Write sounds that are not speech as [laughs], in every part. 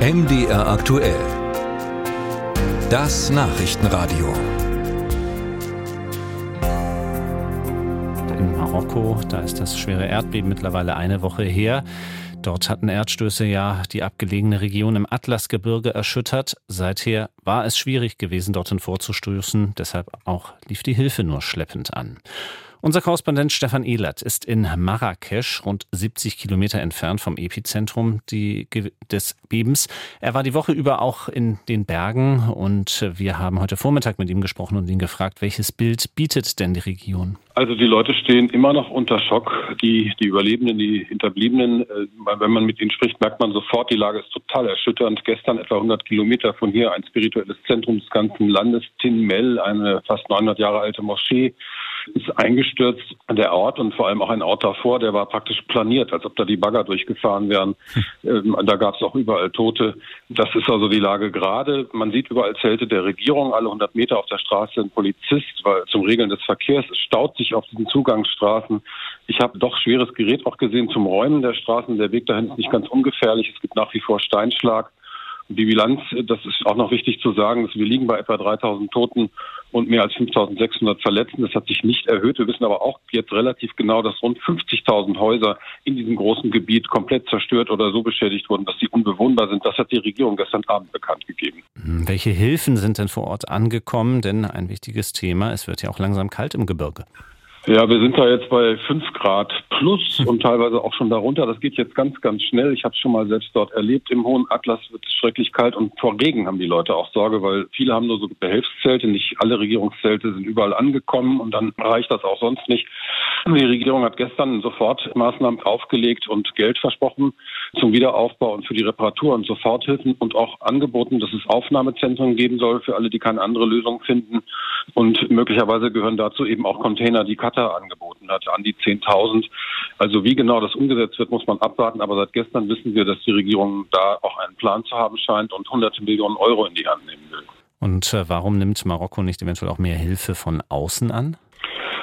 MDR aktuell. Das Nachrichtenradio. In Marokko, da ist das schwere Erdbeben mittlerweile eine Woche her. Dort hatten Erdstöße ja die abgelegene Region im Atlasgebirge erschüttert. Seither war es schwierig gewesen, dorthin vorzustoßen. Deshalb auch lief die Hilfe nur schleppend an. Unser Korrespondent Stefan Ehlert ist in Marrakesch, rund 70 Kilometer entfernt vom Epizentrum des Bebens. Er war die Woche über auch in den Bergen und wir haben heute Vormittag mit ihm gesprochen und ihn gefragt, welches Bild bietet denn die Region? Also die Leute stehen immer noch unter Schock. Die, die Überlebenden, die Hinterbliebenen, äh, wenn man mit ihnen spricht, merkt man sofort, die Lage ist total erschütternd. Gestern etwa 100 Kilometer von hier ein spirituelles Zentrum des ganzen Landes, Tin Mel, eine fast 900 Jahre alte Moschee, ist eingestürzt. Der Ort und vor allem auch ein Ort davor, der war praktisch planiert, als ob da die Bagger durchgefahren wären. Hm. da gab es auch überall Tote. Das ist also die Lage gerade. Man sieht überall Zelte der Regierung, alle 100 Meter auf der Straße ein Polizist, weil zum Regeln des Verkehrs. Es staut sich auf diesen Zugangsstraßen. Ich habe doch schweres Gerät auch gesehen zum Räumen der Straßen. Der Weg dahin ist nicht ganz ungefährlich. Es gibt nach wie vor Steinschlag. Die Bilanz, das ist auch noch wichtig zu sagen, dass wir liegen bei etwa 3000 Toten und mehr als 5600 Verletzten. Das hat sich nicht erhöht. Wir wissen aber auch jetzt relativ genau, dass rund 50.000 Häuser in diesem großen Gebiet komplett zerstört oder so beschädigt wurden, dass sie unbewohnbar sind. Das hat die Regierung gestern Abend bekannt gegeben. Hm, welche Hilfen sind denn vor Ort angekommen? Denn ein wichtiges Thema, es wird ja auch langsam kalt im Gebirge. Ja, wir sind da jetzt bei fünf Grad plus [laughs] und teilweise auch schon darunter. Das geht jetzt ganz, ganz schnell. Ich habe es schon mal selbst dort erlebt. Im hohen Atlas wird es schrecklich kalt und vor Regen haben die Leute auch Sorge, weil viele haben nur so Behelfszelte. Nicht alle Regierungszelte sind überall angekommen und dann reicht das auch sonst nicht. Die Regierung hat gestern sofort Maßnahmen aufgelegt und Geld versprochen zum Wiederaufbau und für die Reparatur und Soforthilfen und auch angeboten, dass es Aufnahmezentren geben soll für alle, die keine andere Lösung finden. Und möglicherweise gehören dazu eben auch Container, die Katar angeboten hat, an die 10.000. Also wie genau das umgesetzt wird, muss man abwarten. Aber seit gestern wissen wir, dass die Regierung da auch einen Plan zu haben scheint und hunderte Millionen Euro in die Hand nehmen will. Und äh, warum nimmt Marokko nicht eventuell auch mehr Hilfe von außen an?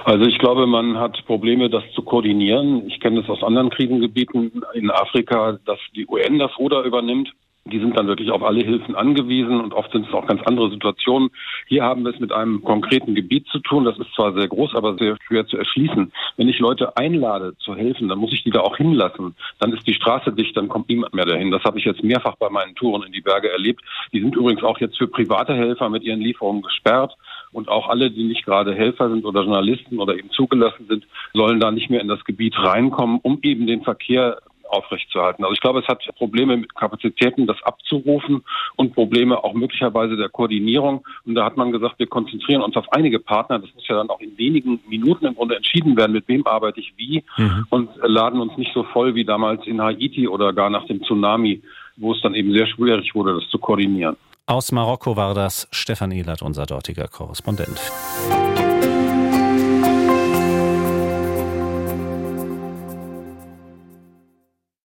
Also ich glaube, man hat Probleme, das zu koordinieren. Ich kenne das aus anderen Krisengebieten in Afrika, dass die UN das Ruder übernimmt. Die sind dann wirklich auf alle Hilfen angewiesen und oft sind es auch ganz andere Situationen. Hier haben wir es mit einem konkreten Gebiet zu tun. Das ist zwar sehr groß, aber sehr schwer zu erschließen. Wenn ich Leute einlade zu helfen, dann muss ich die da auch hinlassen. Dann ist die Straße dicht, dann kommt niemand mehr dahin. Das habe ich jetzt mehrfach bei meinen Touren in die Berge erlebt. Die sind übrigens auch jetzt für private Helfer mit ihren Lieferungen gesperrt. Und auch alle, die nicht gerade Helfer sind oder Journalisten oder eben zugelassen sind, sollen da nicht mehr in das Gebiet reinkommen, um eben den Verkehr aufrechtzuerhalten. Also ich glaube, es hat Probleme mit Kapazitäten, das abzurufen und Probleme auch möglicherweise der Koordinierung. Und da hat man gesagt, wir konzentrieren uns auf einige Partner. Das muss ja dann auch in wenigen Minuten im Grunde entschieden werden, mit wem arbeite ich wie mhm. und laden uns nicht so voll wie damals in Haiti oder gar nach dem Tsunami, wo es dann eben sehr schwierig wurde, das zu koordinieren. Aus Marokko war das Stefan Ehlert, unser dortiger Korrespondent.